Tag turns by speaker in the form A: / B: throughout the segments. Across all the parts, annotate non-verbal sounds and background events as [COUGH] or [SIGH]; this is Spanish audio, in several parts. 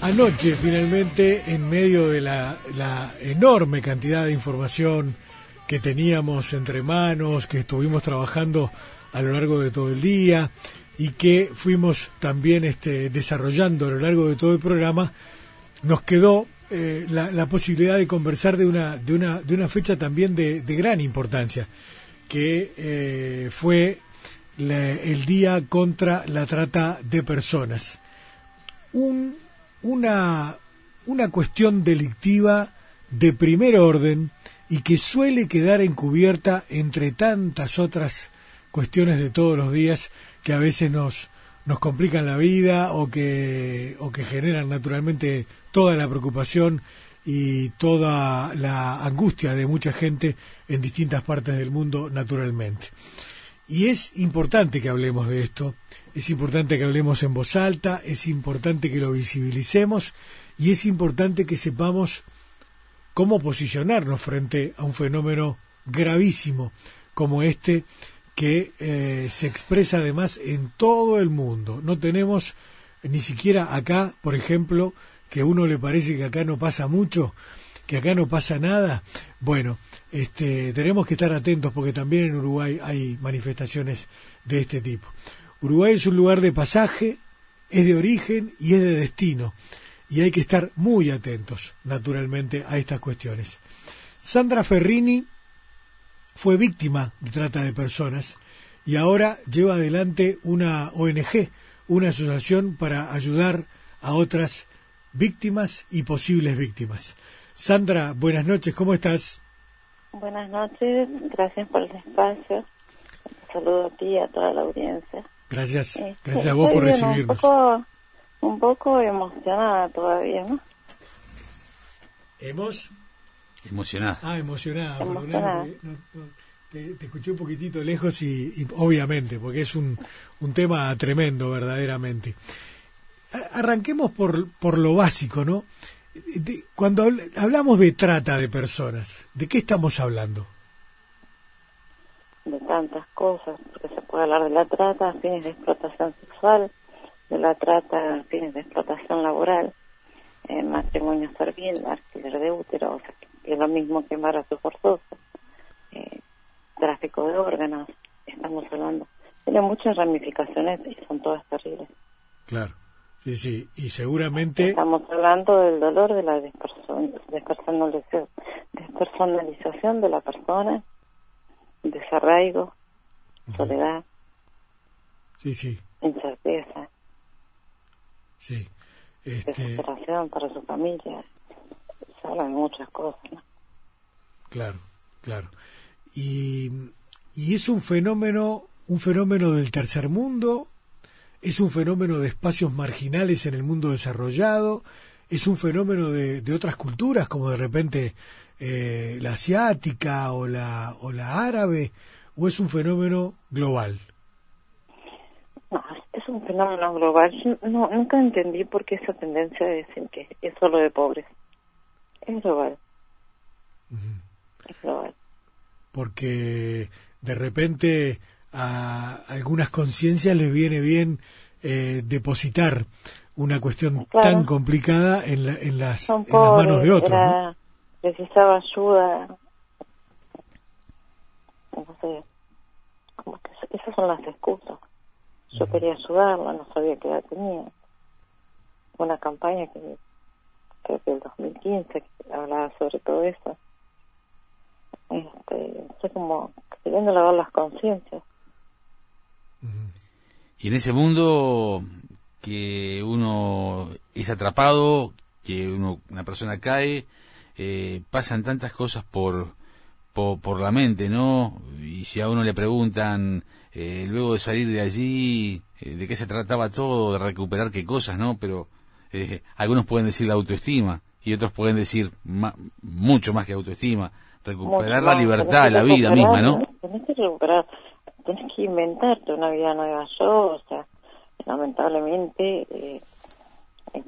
A: Anoche, finalmente, en medio de la, enorme cantidad de información que teníamos entre manos, que estuvimos trabajando a lo largo de todo el día y que fuimos también este, desarrollando a lo largo de todo el programa, nos quedó eh, la, posibilidad de conversar de una, de una, de una fecha también de, gran importancia, que eh, fue el Día contra la Trata de Personas. Un una, una cuestión delictiva de primer orden y que suele quedar encubierta entre tantas otras cuestiones de todos los días que a veces nos, nos complican la vida o que, o que generan naturalmente toda la preocupación y toda la angustia de mucha gente en distintas partes del mundo naturalmente. Y es importante que hablemos de esto, es importante que hablemos en voz alta, es importante que lo visibilicemos y es importante que sepamos cómo posicionarnos frente a un fenómeno gravísimo como este que eh, se expresa además en todo el mundo. No tenemos ni siquiera acá, por ejemplo, que a uno le parece que acá no pasa mucho, que acá no pasa nada. Bueno, este, tenemos que estar atentos porque también en Uruguay hay manifestaciones de este tipo. Uruguay es un lugar de pasaje, es de origen y es de destino. Y hay que estar muy atentos, naturalmente, a estas cuestiones. Sandra Ferrini fue víctima de trata de personas y ahora lleva adelante una ONG, una asociación para ayudar a otras víctimas y posibles víctimas. Sandra, buenas noches, ¿cómo estás?
B: Buenas noches, gracias por el espacio. Un saludo a ti y a toda la audiencia.
A: Gracias, este, gracias a vos por recibirnos.
B: Un poco, un poco emocionada todavía, ¿no?
A: ¿Hemos?
C: Emocionada.
A: Ah, emocionada. te, escuché un poquitito lejos y, obviamente, porque es un, un tema tremendo verdaderamente. Arranquemos por, por lo básico, ¿no? Cuando hablamos de trata de personas, ¿de qué estamos hablando?
B: De tantas cosas, porque se puede hablar de la trata a fines de explotación sexual, de la trata a fines de explotación laboral, eh, matrimonio servil, alquiler de útero, o sea, que es lo mismo que embarazo forzoso, eh, tráfico de órganos, estamos hablando. Tiene muchas ramificaciones y son todas terribles.
A: Claro. Sí, sí, y seguramente...
B: Estamos hablando del dolor de la despersonalización, despersonalización de la persona, desarraigo, soledad,
A: sí, sí.
B: incerteza,
A: sí.
B: Este... desesperación para su familia. Se hablan muchas cosas, ¿no?
A: Claro, claro. Y, y es un fenómeno, un fenómeno del tercer mundo es un fenómeno de espacios marginales en el mundo desarrollado, es un fenómeno de, otras culturas, como de repente eh, la asiática o la, o la árabe, o es un fenómeno global?
B: No, es un fenómeno global. no, nunca entendí por qué esa tendencia de decir que es solo de pobres. Es global. Es global.
A: Porque de repente a algunas conciencias les viene bien eh, depositar una cuestión tan complicada en, en, las, manos de otros. ¿no?
B: Necesitaba ayuda. como que esas son las excusas. Yo quería ayudarla, no sabía qué edad tenía. Una campaña que creo que el 2015 que hablaba sobre todo eso. Este, sé como queriendo lavar las conciencias.
C: Y en ese mundo que uno es atrapado, que uno, una persona cae, eh, pasan tantas cosas por, por, la mente, ¿no? Y si a uno le preguntan, eh, luego de salir de allí, eh, de qué se trataba todo, de recuperar qué cosas, ¿no? Pero algunos pueden decir la autoestima y otros pueden decir mucho más que autoestima, recuperar la libertad, la vida misma, ¿no?
B: Tienes que inventarte una vida nueva. Yo, o sea, lamentablemente eh,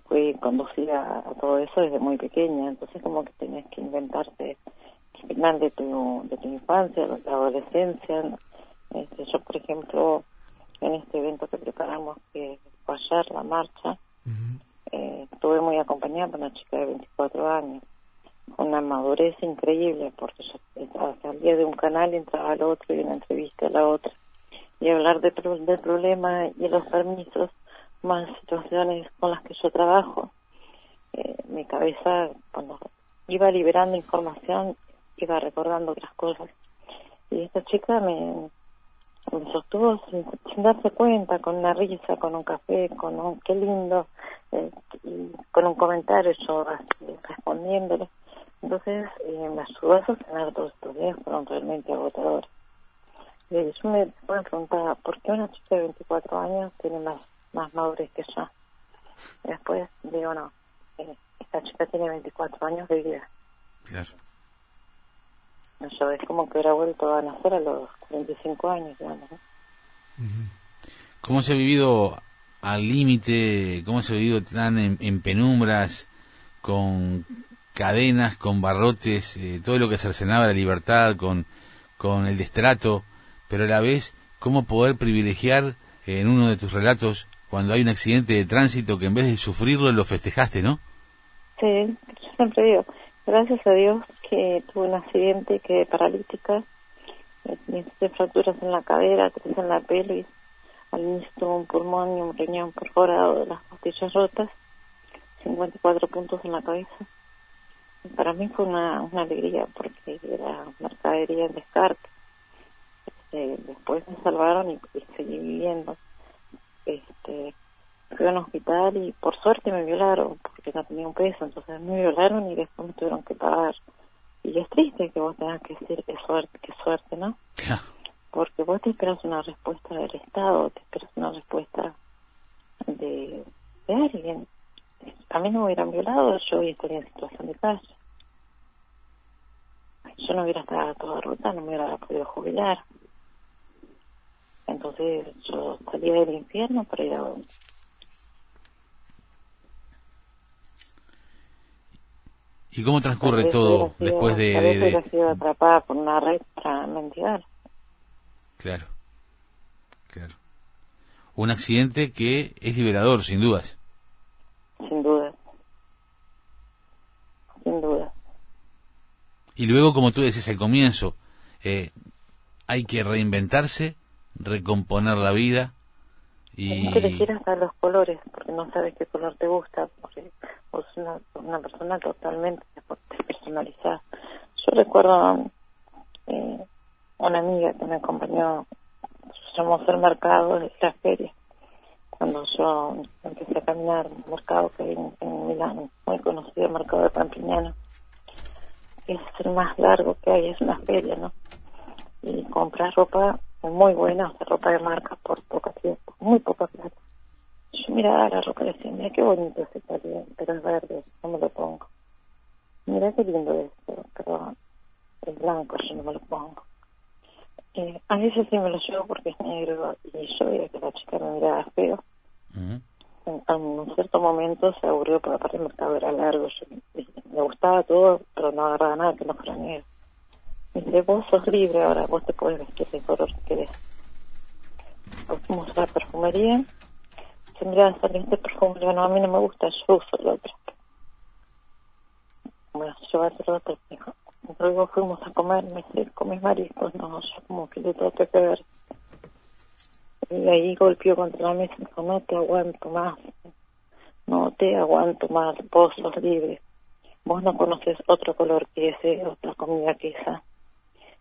B: fui conducida a todo eso desde muy pequeña, entonces como que tenés que inventarte el final de tu, de tu infancia, de tu adolescencia. Este, yo, por ejemplo, en este evento que preparamos, que fue ayer, la marcha, eh, estuve muy acompañada por una chica de 24 años, una madurez increíble, porque yo salía de un canal entraba al otro y una entrevista a la otra, y hablar de, del problema y los permisos, más situaciones con las que yo trabajo. Eh, mi cabeza, cuando iba liberando información, iba recordando otras cosas. Y esta chica me, sostuvo sin, darse cuenta, con una risa, con un café, con un qué lindo, eh, y con un comentario yo respondiéndole. Entonces eh, me ayudó a sostener todos estos días, fueron realmente agotadores. Y yo me, preguntaba, ¿por qué una chica de 24 años tiene más, más madurez que yo? Y después digo, no, eh, esta chica tiene 24 años de vida.
C: Claro.
B: Yo es como que hubiera vuelto a nacer a los 45 años, digamos.
C: ¿Cómo se ha vivido al límite? ¿Cómo se ha vivido tan en, penumbras, con cadenas, con barrotes, eh, todo lo que cercenaba la libertad, con, con el destrato, pero a la vez, cómo poder privilegiar en uno de tus relatos cuando hay un accidente de tránsito que en vez de sufrirlo lo festejaste, ¿no?
B: Sí, yo siempre digo, gracias a Dios que tuve un accidente que paralítica, eh, fracturas en la cadera, tres en la pelvis, al inicio tuve un pulmón y un riñón perforado de las costillas rotas, 54 puntos en la cabeza. Para mí fue una, una alegría porque era mercadería en descarte. Este, después me salvaron y, y seguí viviendo este, fui a un hospital y por suerte me violaron porque no tenía un peso, entonces me violaron y después me tuvieron que pagar. Y es triste que vos tengas que decir qué suerte, qué suerte, ¿no? Porque vos te esperas una respuesta del Estado, te esperas una respuesta de, de alguien. A mí no me hubieran violado, yo hoy estaría en situación de calle. Yo no hubiera estado toda ruta, no me hubiera podido jubilar. Entonces yo salía del infierno para ir a
C: ¿Y cómo transcurre todo después de,
B: de, de... sido atrapada por una red para mendigar.
C: Claro, claro. Un accidente que es liberador, sin dudas.
B: Sin duda. Sin duda.
C: Y luego, como tú decís al comienzo, eh, hay que reinventarse recomponer la vida y...
B: No quieras dar los colores, porque no sabes qué color te gusta, porque vos una, una persona totalmente personalizada. Yo recuerdo eh, una amiga que me acompañó, llamó el mercado de la feria, cuando yo empecé a caminar un mercado que hay en, Milán, muy conocido el mercado de Pampiñano. Es el más largo que hay, es una feria, ¿no? Y comprar ropa muy buena, ropa de marca por poco tiempo, muy poca plata. Yo miraba la ropa y decía, mira qué bonito ese talón, pero es verde, no me lo pongo. Mira qué lindo esto, pero es blanco, yo no me lo pongo. Eh, a veces sí me lo llevo porque es negro y yo veía que la chica me miraba feo. En, un cierto momento se aburrió porque aparte el mercado era largo. me gustaba todo, pero no agarraba nada que no fuera. Dice, vos sos libre ahora, vos te puedes vestir de color que querés. Fuimos a la perfumería. Se mira, salió este perfume. no, a mí no me gusta, yo uso el otro. Bueno, llévate el otro. Luego fuimos a comer, me dice, mariscos. No, yo como que le tengo que ver. Y ahí golpeó contra la mesa y dijo, no te aguanto más. No te aguanto más, vos sos libre. Vos no conoces otro color que ese, otra comida que esa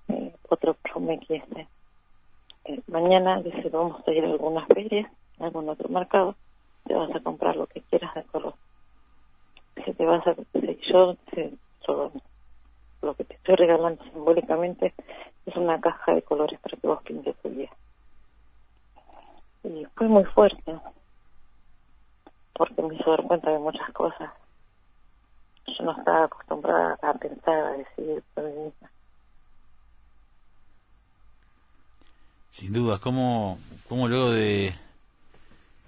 B: eh, otro perfume que este. Eh, mañana dice vamos a ir a alguna feria, a algún otro mercado, te vas a comprar lo que quieras de color. Si te vas a, yo, yo lo que te estoy regalando simbólicamente es una caja de colores para que vos pintes tu día. Y fue muy fuerte, porque me hizo dar cuenta de muchas cosas. Yo no estaba acostumbrada a pensar, a decidir por mí misma.
C: Sin duda, ¿cómo, cómo luego de,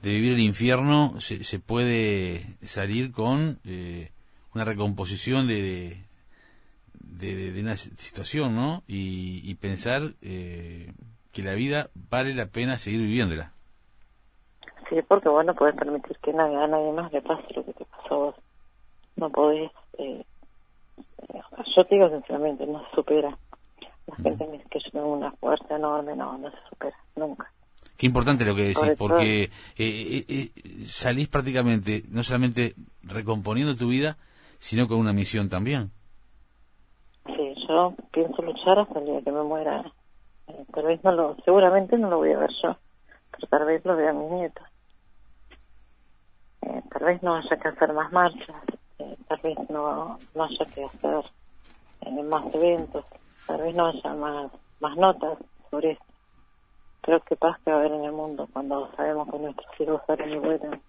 C: de vivir el infierno se, se puede salir con eh, una recomposición de, de, una situación, ¿no? Y, pensar eh, que la vida vale la pena seguir viviéndola.
B: Sí, porque vos no podés permitir que nadie, a nadie más le pase lo que te pasó a vos. No podés. Eh, eh yo te digo sinceramente, no se supera. La gente me dice que yo tengo una fuerza enorme, no, no se supera, nunca.
C: Qué importante lo que decís, porque eh, eh, eh, salís prácticamente no solamente recomponiendo tu vida, sino con una misión también.
B: Sí, yo pienso luchar hasta el día que me muera. Tal vez no lo, seguramente no lo voy a ver yo, pero tal vez lo vea mi nieto. Eh, tal vez no haya que hacer más marchas, eh, tal vez no, no haya que hacer más eventos, tal vez no haya más, más notas sobre esto. Creo que paz que va a haber en el mundo cuando sabemos que nuestros hijos salen y vuelan.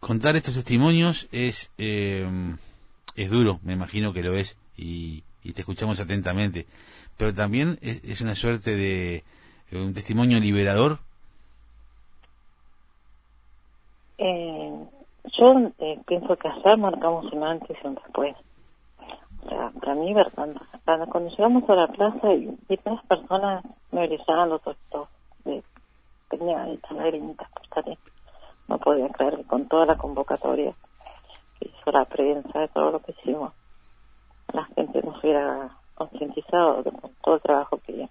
C: Contar estos testimonios es, es duro, me imagino que lo es, y, y te escuchamos atentamente pero también es, una suerte de un testimonio liberador.
B: Eh, yo eh, pienso que allá marcamos un antes y un después. O sea, para mí, verdad, cuando llegamos a la plaza y, y tres personas me brillaban los ojos, eh, tenía estas lagrimitas por. No podía creer que con toda la convocatoria que hizo la prensa de todo lo que hicimos, la gente nos hubiera concientizado de todo el trabajo que es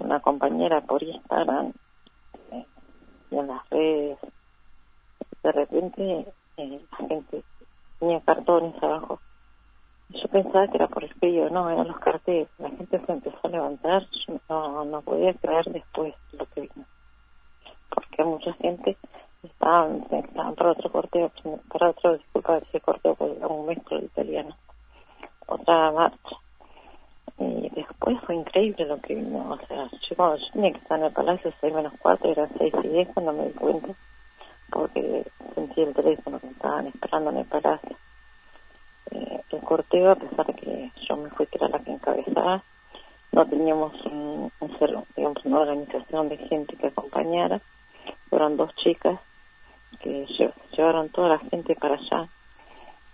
B: una compañera por Instagram eh, y en las redes de repente eh, la gente tenía cartones abajo yo pensaba que era por el frío no eran los carteles la gente se empezó a levantar yo no, no podía creer después lo que vino porque mucha gente estaban, estaban para otro corteo para otro disculpa ese corteo un mezclo italiano otra marcha. Y después fue increíble lo que vino. O sea, yo tenía que estar en el palacio, 6 menos 4, eran 6 y 10 cuando me di cuenta, porque sentí el teléfono que me estaban esperando en el palacio. Eh, el corteo, a pesar de que yo me fui que era la que encabezaba, no teníamos un, un digamos, una organización de gente que acompañara. Fueron dos chicas que llevaron toda la gente para allá.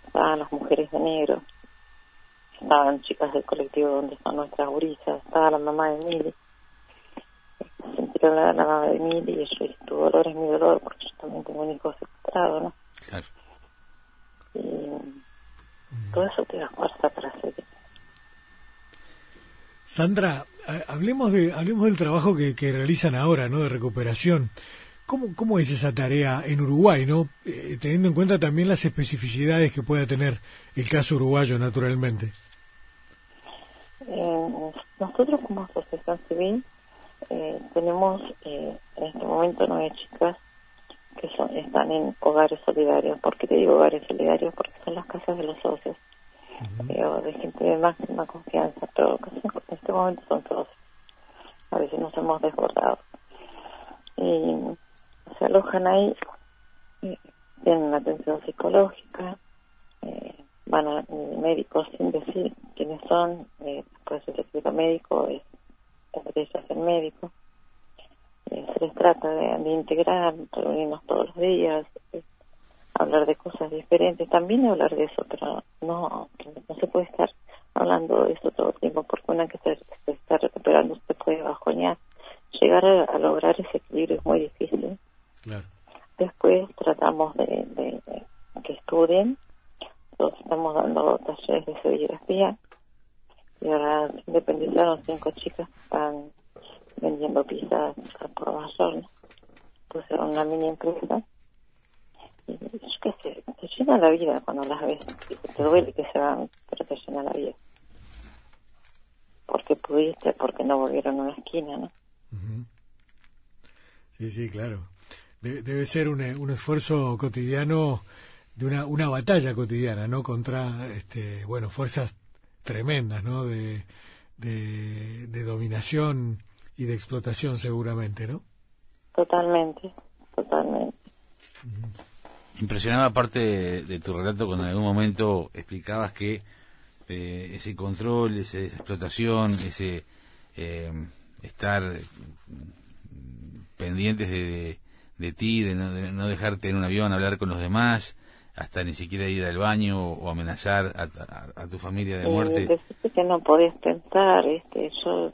B: Estaban las mujeres de negro, estaban chicas del colectivo donde están nuestras gurisas, estaba la mamá de Mili. Sentieron la, la mamá de Mili y yo tu dolor es mi dolor porque yo también tengo un hijo secuestrado, ¿no? Claro. Y todo eso te da fuerza para seguir.
A: Sandra, hablemos de hablemos del trabajo que, que realizan ahora, ¿no? De recuperación. ¿Cómo, ¿Cómo es esa tarea en Uruguay, no? Eh, teniendo en cuenta también las especificidades que pueda tener el caso uruguayo, naturalmente.
B: Eh, nosotros como asociación civil eh, tenemos eh, en este momento nueve chicas que son, están en hogares solidarios. ¿Por qué te digo hogares solidarios? Porque son las casas de los socios, de gente de máxima confianza, pero en este momento son todos. A veces nos hemos desbordado. Y se alojan ahí, tienen atención psicológica, van a médicos sin decir quiénes son, eh, después el secreto médico es ellas el médico. Eh, se les trata de, integrar, reunirnos todos los días, eh, hablar de cosas diferentes, también hablar de eso, pero no, no se puede estar hablando de eso todo el tiempo, porque una que se, está recuperando se puede bajonear. Llegar a, lograr ese equilibrio es muy difícil. Después tratamos de, de que estudien, estamos dando talleres de serigrafía y ahora se independizaron cinco chicas que están vendiendo pizzas por mayor, ¿no? Pusieron una mini empresa y yo te llena la vida cuando las ves, te duele que se van, pero te llena la vida. Porque pudiste, porque no volvieron a una esquina, ¿no?
A: Sí, sí, claro. debe ser un, un esfuerzo cotidiano de una, una batalla cotidiana, ¿no? Contra, este, bueno, fuerzas tremendas, ¿no? De, de, dominación y de explotación seguramente, ¿no?
B: Totalmente, totalmente.
C: Impresionaba parte de, tu relato cuando en algún momento explicabas que eh, ese control, esa explotación, ese eh, estar pendientes de, de, ti, de no, de no, dejarte en un avión hablar con los demás, hasta ni siquiera ir al baño o amenazar a, tu familia de muerte.
B: Eh, que no podés pensar, este, yo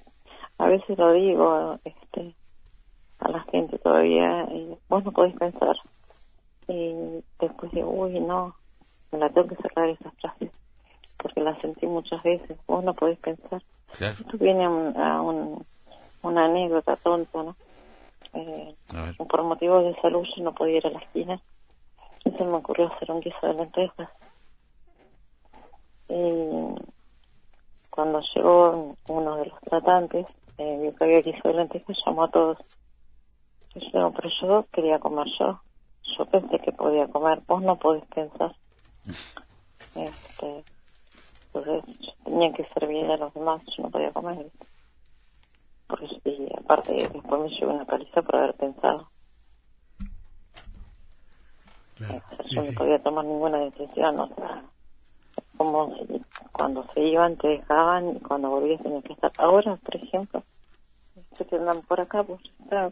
B: a veces lo digo, este, a la gente todavía, y vos no podés pensar. Y después digo, uy, no, me la tengo que cerrar esas frases, porque la sentí muchas veces, vos no podés pensar. Esto viene a, un, una anécdota tonta, ¿no? Eh, por motivos de salud yo no podía ir a la esquina se me ocurrió hacer un guiso de lentejas. Y cuando llegó uno de los tratantes, eh, vio que había guiso de lentejas, llamó a todos. Y yo, pero yo quería comer yo. Yo pensé que podía comer, vos no podés pensar. [LAUGHS] Este, entonces yo tenía que servir a los demás, yo no podía comer. Porque, y aparte, después me llevé una paliza por haber pensado. Yo no podía tomar ninguna decisión, o sea, como cuando se iban te dejaban y cuando volvías tenías que estar. Ahora, por ejemplo, que andan por acá, pues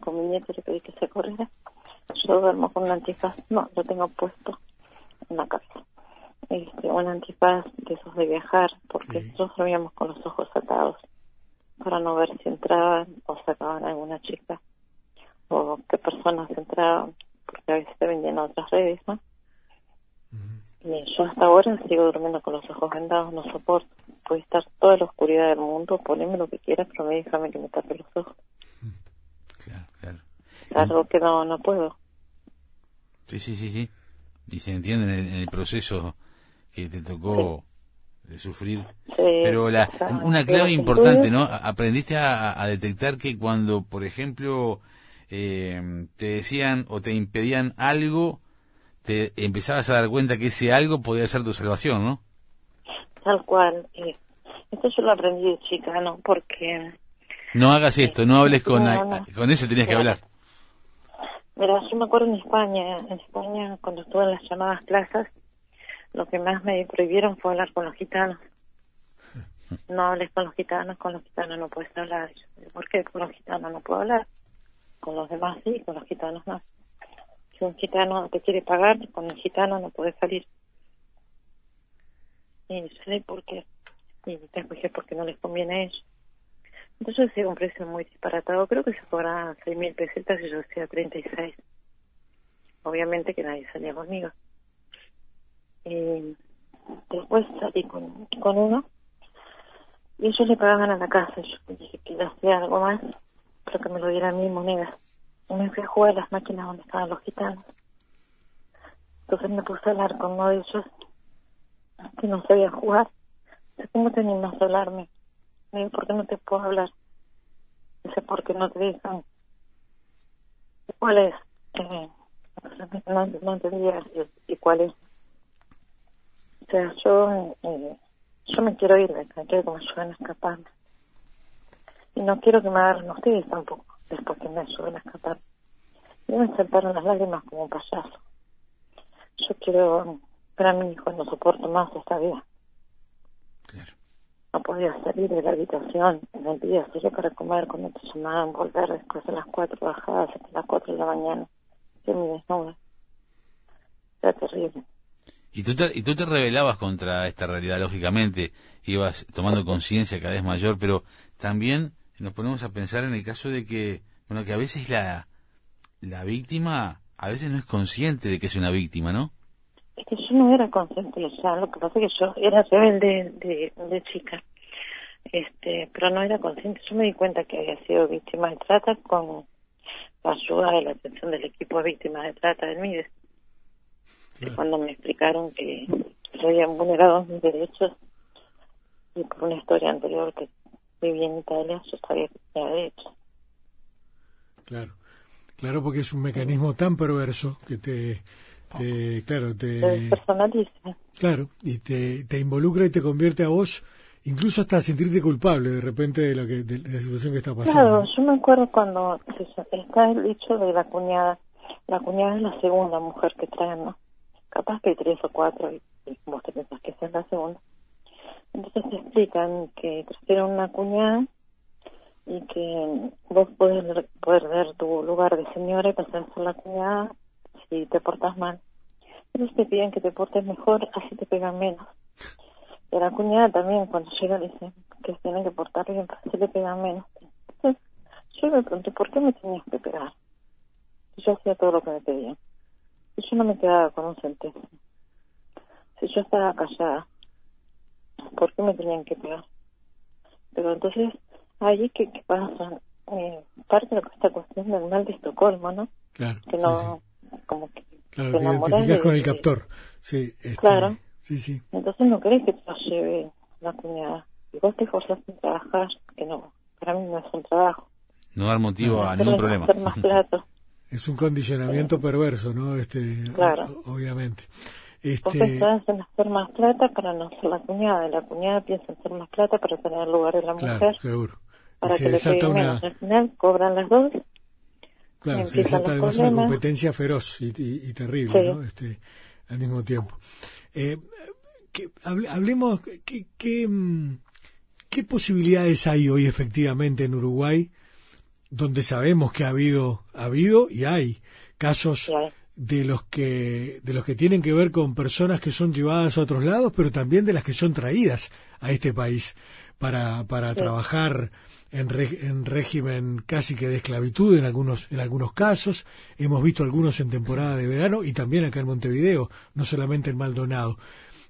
B: con mi nieto le pedí que se corriera. Yo duermo con un antifaz, no, lo tengo puesto en la casa. Este, un antifaz de esos de viajar, porque nosotros dormíamos con los ojos atados para no ver si entraban o sacaban a alguna chica o qué personas entraban, porque a veces te vendían otras redes, ¿no? Y yo hasta ahora sigo durmiendo con los ojos vendados, no soporto. Puede estar toda la oscuridad del mundo, poneme lo que quieras, pero me déjame que me tape los ojos. Claro, claro. Algo que no, no puedo.
C: Sí, sí, sí, sí. Y se entiende en el, proceso que te tocó de sufrir. Pero la, una clave importante, ¿no? Aprendiste a, a, detectar que cuando, por ejemplo, eh, te decían o te impedían algo, te empezabas a dar cuenta que ese algo podía ser tu salvación, ¿no?
B: Tal cual. Eh, esto yo lo aprendí de chica, ¿no? Porque...
C: No hagas esto, no hables con... Con eso tenías que hablar.
B: Mira, yo me acuerdo en España, en España cuando estuve en las llamadas plazas, lo que más me prohibieron fue hablar con los gitanos. [LAUGHS] No hables con los gitanos, con los gitanos no puedes hablar. ¿Por qué con los gitanos no puedo hablar? Con los demás sí, con los gitanos no. Si un gitano te quiere pagar, con el gitano no puedes salir. Y sé por qué. Y después dije porque no les conviene a ellos. Entonces yo un precio muy disparatado. Creo que se cobraban seis mil pesetas y yo hacía 36. Obviamente que nadie salía conmigo. Y después salí con, con uno y ellos le pagaban a la casa. Yo dije que hacía algo más, pero que me lo diera a mí monedas y me fui a jugar a las máquinas donde estaban los gitanos. Entonces me puse a hablar con uno de ellos que no sabía jugar. ¿cómo te a hablarme? Me ¿por qué no te puedo hablar? Dice, ¿por qué no te dejan? ¿Cuál es? Eh, no, no entendía y, cuál es. O sea, yo, eh, yo me quiero ir de quiero me ayuden a escaparme. Y no quiero que me agarren ustedes tampoco después que me ayuden a escapar. Y me saltaron las lágrimas como un payaso. Yo quiero ver a mi hijo, no soporto más esta vida. Claro. No podía salir de la habitación en el día, solo para comer cuando te llamaban, volver después de las cuatro bajadas hasta las cuatro de la mañana. Yo me desnuda. Era terrible.
C: Y tú, te, y tú te rebelabas contra esta realidad, lógicamente, ibas tomando conciencia cada vez mayor, pero también nos ponemos a pensar en el caso de que, bueno, que a veces la, la víctima a veces no es consciente de que es una víctima, ¿no?
B: Es que yo no era consciente ya, lo que pasa es que yo era rebelde de, de chica, este, pero no era consciente. Yo me di cuenta que había sido víctima de trata con la ayuda y la atención del equipo de víctimas de trata del MIDES. Cuando me explicaron que se habían vulnerado mis derechos y por una historia anterior que viví en Italia, yo sabía que se había hecho.
A: Claro, claro, porque es un mecanismo tan perverso que te, claro, te...
B: personaliza.
A: Claro, y te, te involucra y te convierte a vos incluso hasta sentirte culpable de repente de lo que de, la situación que está pasando.
B: Claro, yo me acuerdo cuando está el dicho de la cuñada, la cuñada es la segunda mujer que traen, ¿no? Capaz que hay tres o cuatro y, vos te pensás que esa es la segunda. Entonces te explican que trajeron una cuñada y que vos podés poder ver tu lugar de señora y pasar a ser la cuñada si te portas mal. Entonces te piden que te portes mejor, así te pegan menos. Y a la cuñada también, cuando llega, dicen que tienen que portar bien, así le pegan menos. Entonces, Yo me pregunté, ¿por qué me tenías que pegar? Si yo hacía todo lo que me pedían. Si yo no me quedaba con un centésimo. Si yo estaba callada. ¿Por qué me tenían que pegar? Pero entonces, allí que, que pasa, eh, parte de esta cuestión del mal de Estocolmo, ¿no?
A: Claro.
B: Que no, como que
A: Claro,
B: te
A: identificas
B: de-
A: con el captor. Sí, este,
B: Claro.
A: Sí, sí.
B: Entonces no querés que te lo lleve la cuñada. Y vos te esforzás en trabajar, que no, para mí no es un trabajo.
C: No dar motivo a ningún problema.
B: Hacer más plato.
A: Es un condicionamiento perverso, ¿no? Este,
B: Claro.
A: o- Obviamente.
B: Vos
A: Este,
B: pensás en hacer más plata para no ser la cuñada, la cuñada piensa en hacer más plata para tener el lugar de la
A: claro,
B: mujer,
A: seguro. Y
B: para
A: se
B: que
A: desata una,
B: menos. Al final cobran las dos,
A: claro, se desata además una
B: problemas.
A: competencia feroz y, y- y terrible,
B: Sí.
A: ¿no? Este, al mismo tiempo. Eh, que, hable- hablemos, ¿qué, qué, mm, ¿qué posibilidades hay hoy efectivamente en Uruguay donde sabemos que ha habido, ha habido y hay casos
B: hay-
A: de los que de los que tienen que ver con personas que son llevadas a otros lados, pero también de las que son traídas a este país para para
B: Sí.
A: trabajar en, re- en régimen casi que de esclavitud en algunos en algunos casos. Hemos visto algunos en temporada de verano y también acá en Montevideo, no solamente en Maldonado.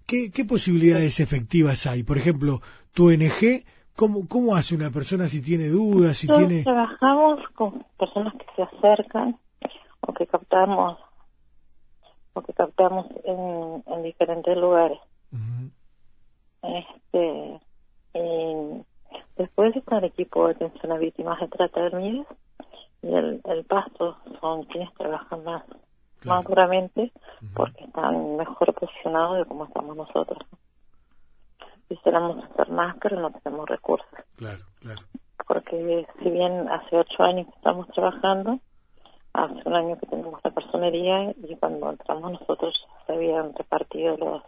A: ¿Qué, qué posibilidades efectivas hay? Por ejemplo, tu ONG, ¿cómo, ¿cómo hace una persona si tiene dudas, si
B: Nosotros
A: tiene...
B: trabajamos con personas que se acercan o que captamos o que captamos en, en diferentes lugares. Este, y después está el equipo de atención a víctimas de trata de miles y el, el pasto son quienes trabajan más,
A: Claro.
B: más duramente porque están mejor posicionados de como estamos nosotros. Quisiéramos hacer más, pero no tenemos recursos.
A: Claro, claro.
B: Porque si bien hace ocho años que estamos trabajando, hace un año que tenemos la personería y cuando entramos nosotros se habían repartido los,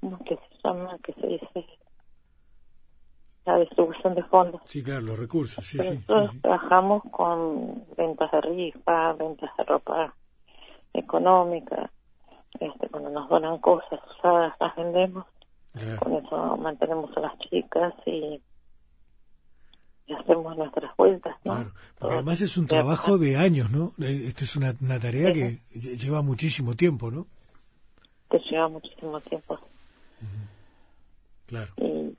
B: ¿cómo que se llama? que se dice? La distribución de fondos.
A: Sí, claro, los recursos, sí,
B: Pero
A: sí, sí,
B: nosotros
A: sí.
B: trabajamos con ventas de rifa, ventas de ropa económica, este, cuando nos donan cosas usadas las vendemos,
A: Claro.
B: con eso mantenemos a las chicas y, y hacemos nuestras vueltas, ¿no?
A: Claro, porque además es un trabajo de años, ¿no? Eh, Esta es una, una tarea
B: Sí.
A: que lle- lleva muchísimo tiempo, ¿no?
B: que lleva muchísimo tiempo
A: Claro,
B: y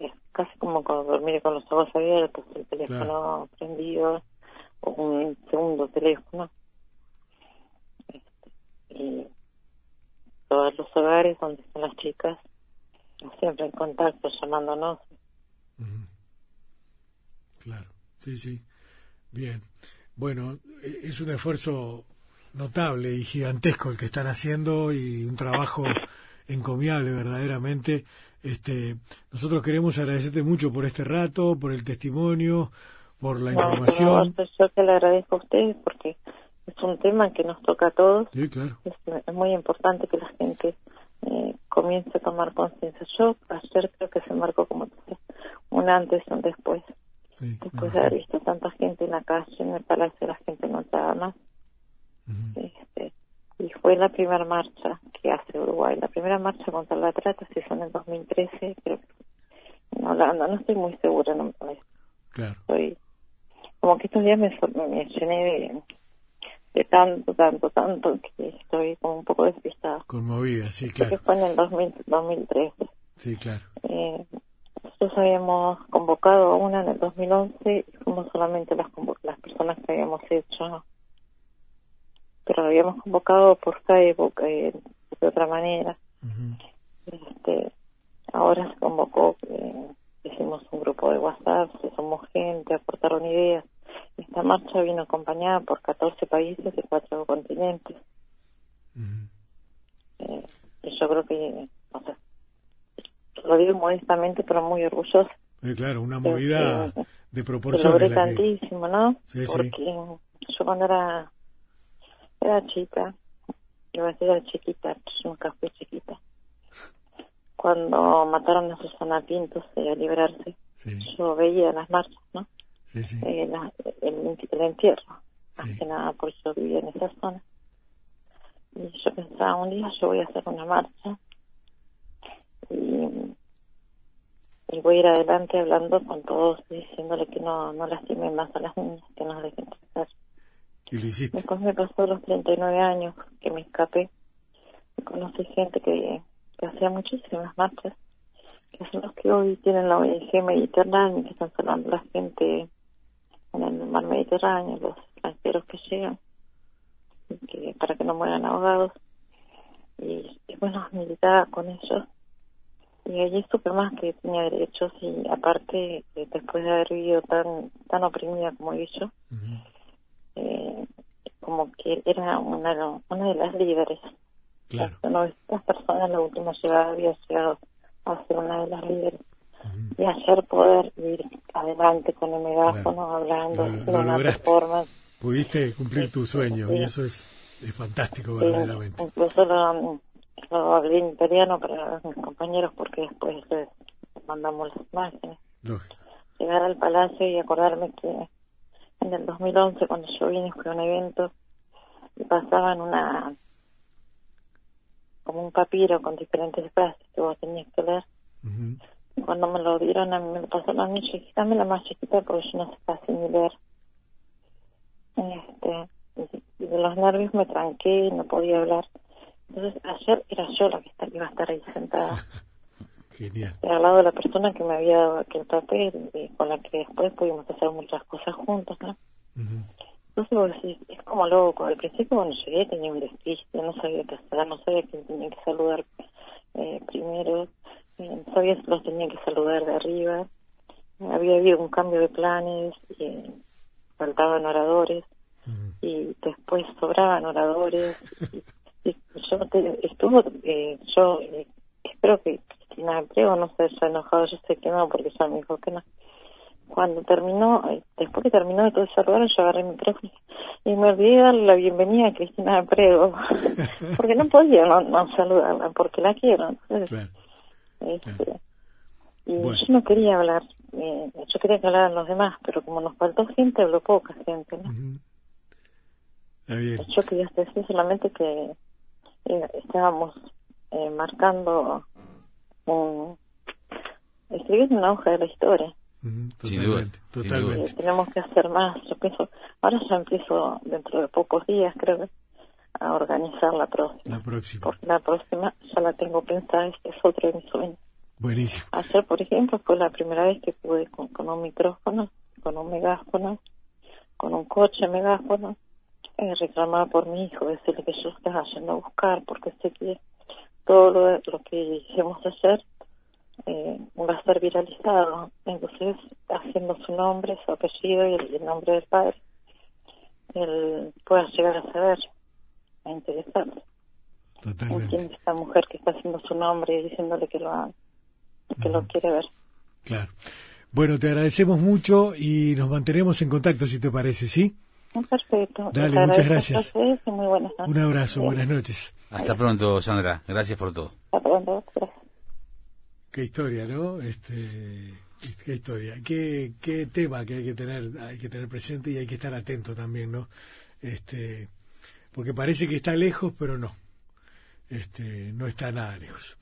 B: es casi como con dormir con los ojos abiertos, el teléfono prendido o un segundo teléfono. Este, y todos los hogares donde están las chicas, siempre en contacto, llamándonos.
A: Claro, sí, sí. Bien. Bueno, eh, es un esfuerzo notable y gigantesco el que están haciendo y un trabajo encomiable verdaderamente. Este, nosotros queremos agradecerte mucho por este rato, por el testimonio, por la
B: No,
A: información.
B: pero yo que le agradezco a ustedes porque es un tema que nos toca a todos.
A: Sí, claro.
B: Es, es muy importante que la gente eh, comience a tomar conciencia. Yo ayer creo que se marcó como un antes y un después.
A: Sí, me
B: Después de haber visto tanta gente en la calle, en el palacio, la gente no entraba más.
A: Ujú.
B: Este, y fue la primera marcha que hace Uruguay. La primera marcha contra la trata se hizo en el 2013, creo que en Holanda. No estoy muy segura, no, no
A: Claro.
B: estoy... Como que estos días me, me llené de, de tanto, tanto, tanto que estoy como un poco despistada.
A: Conmovida, sí,
B: Creo que
A: claro.
B: fue en el 2000, 2013.
A: Sí, claro.
B: Eh, nosotros habíamos convocado a una en el 2011 y fuimos solamente las, las personas que habíamos hecho, pero habíamos convocado por Facebook eh, de otra manera.
A: Ujú.
B: Este, ahora se convocó, eh, hicimos un grupo de WhatsApp, se sumó gente, aportaron ideas. Esta marcha vino acompañada por 14 países de cuatro continentes. Eh, y yo creo que, lo digo modestamente, pero muy orgullosa.
A: Eh, claro, una
B: Sí,
A: movida
B: sí.
A: de proporciones.
B: logré
A: que-
B: tantísimo, ¿no?
A: Sí, sí.
B: Porque yo cuando era, era chica, iba a era chiquita, nunca fui chiquita. Cuando mataron a Susana Pintos eh, a librarse,
A: Sí,
B: yo veía las marchas, ¿no?
A: sí, sí.
B: Eh, la- el, el entierro,
A: Sí.
B: más que nada porque yo vivía en esa zona. Y yo pensaba, un día yo voy a hacer una marcha y, y voy a ir adelante hablando con todos, diciéndole que no, no lastimen más a las niñas, que no dejen crecer.
A: Y lo hiciste.
B: Después me pasó los 39 años que me escapé y conocí gente que, que hacía muchísimas marchas, que son los que hoy tienen la ONG Mediterránea, que están salvando a la gente en el mar Mediterráneo, los extranjeros que llegan, que, para que no mueran ahogados. Y, y bueno, militaba con ellos y allí supe más que tenía derechos y aparte después de haber vivido tan tan oprimida como he dicho eh, como que era una una de las líderes
A: Claro.
B: no estas personas la última llegada había llegado a ser una de las líderes y ayer poder ir adelante con el megáfono
A: Claro.
B: hablando
A: Lo-
B: haciendo
A: lo
B: una performance
A: Pudiste cumplir tu sueño y
B: Sí.
A: eso es, es fantástico
B: Sí,
A: verdaderamente.
B: incluso lo, lo hablé en italiano para mis compañeros porque después les mandamos las imágenes.
A: Lógico.
B: llegar al palacio y acordarme que en el 2011 cuando yo vine fue un evento y pasaban una como un papiro con diferentes frases que vos tenías que leer. Y cuando me lo dieron a mí me lo pasaron a mí yo dije dame la más chiquita porque yo no sé casi ni leer este y de los nervios me tranqué y no podía hablar entonces ayer era yo la que iba a estar ahí sentada [LAUGHS]
A: Genial.
B: al lado de la persona que me había dado aquel papel y con la que después pudimos hacer muchas cosas juntos, ¿no?
A: Ujú.
B: Entonces vos decís, es como loco, al principio cuando llegué tenía un despiste, no sabía qué hacer, no sabía quién tenía que saludar eh, primero, eh, no sabía si los tenía que saludar de arriba, había habido un cambio de planes, y faltaban oradores y después sobraban oradores y yo te- estuvo eh, yo eh, espero que Cristina Prego no se haya enojado yo sé que no porque ya me dijo que no cuando terminó eh, después que terminó de todo ese lugar yo agarré el micrófono y me olvidé darle la bienvenida a Cristina Prego [LAUGHS] porque no podía no, no saludarla porque la quiero entonces,
A: Claro.
B: este, y
A: Bueno.
B: yo no quería hablar eh, yo quería que hablaran los demás pero como nos faltó gente habló poca gente ¿no?
A: Está bien.
B: Yo quería decir solamente que eh, estábamos eh, marcando un, escribiendo una hoja de la historia.
A: Totalmente.
C: sin
B: Eh,
A: Totalmente.
B: tenemos que hacer más. Yo pienso, ahora ya empiezo dentro de pocos días, creo que, a organizar la próxima.
A: La próxima.
B: Porque la próxima ya la tengo pensada, este es otro de mis sueños.
A: Buenísimo.
B: Ayer, por ejemplo, fue la primera vez que pude con, con un micrófono, con un megáfono, con un coche megáfono, eh, reclamar por mi hijo, decirle que yo estaba yendo a buscar, porque sé que todo lo, lo que hicimos ayer eh, va a ser viralizado. Entonces, haciendo su nombre, su apellido y el, el nombre del padre, él pueda llegar a saber, a interesarse. ¿Quién
A: Totalmente.
B: es esta mujer que está haciendo su nombre y diciéndole que lo haga, que lo quiere ver?
A: Claro. Bueno, te agradecemos mucho y nos mantenemos en contacto, si te parece, ¿sí?
B: Perfecto.
A: Dale, muchas gracias.
B: y muy buenas noches.
A: Un abrazo,
B: Bien.
A: buenas noches.
C: Hasta pronto, Sandra. Gracias por todo.
B: Hasta pronto. Gracias.
A: Qué historia, ¿no? Este, qué historia, qué, qué tema que hay que tener, hay que tener presente y hay que estar atento también, ¿no? Este, porque parece que está lejos, pero no. Este, no está nada lejos.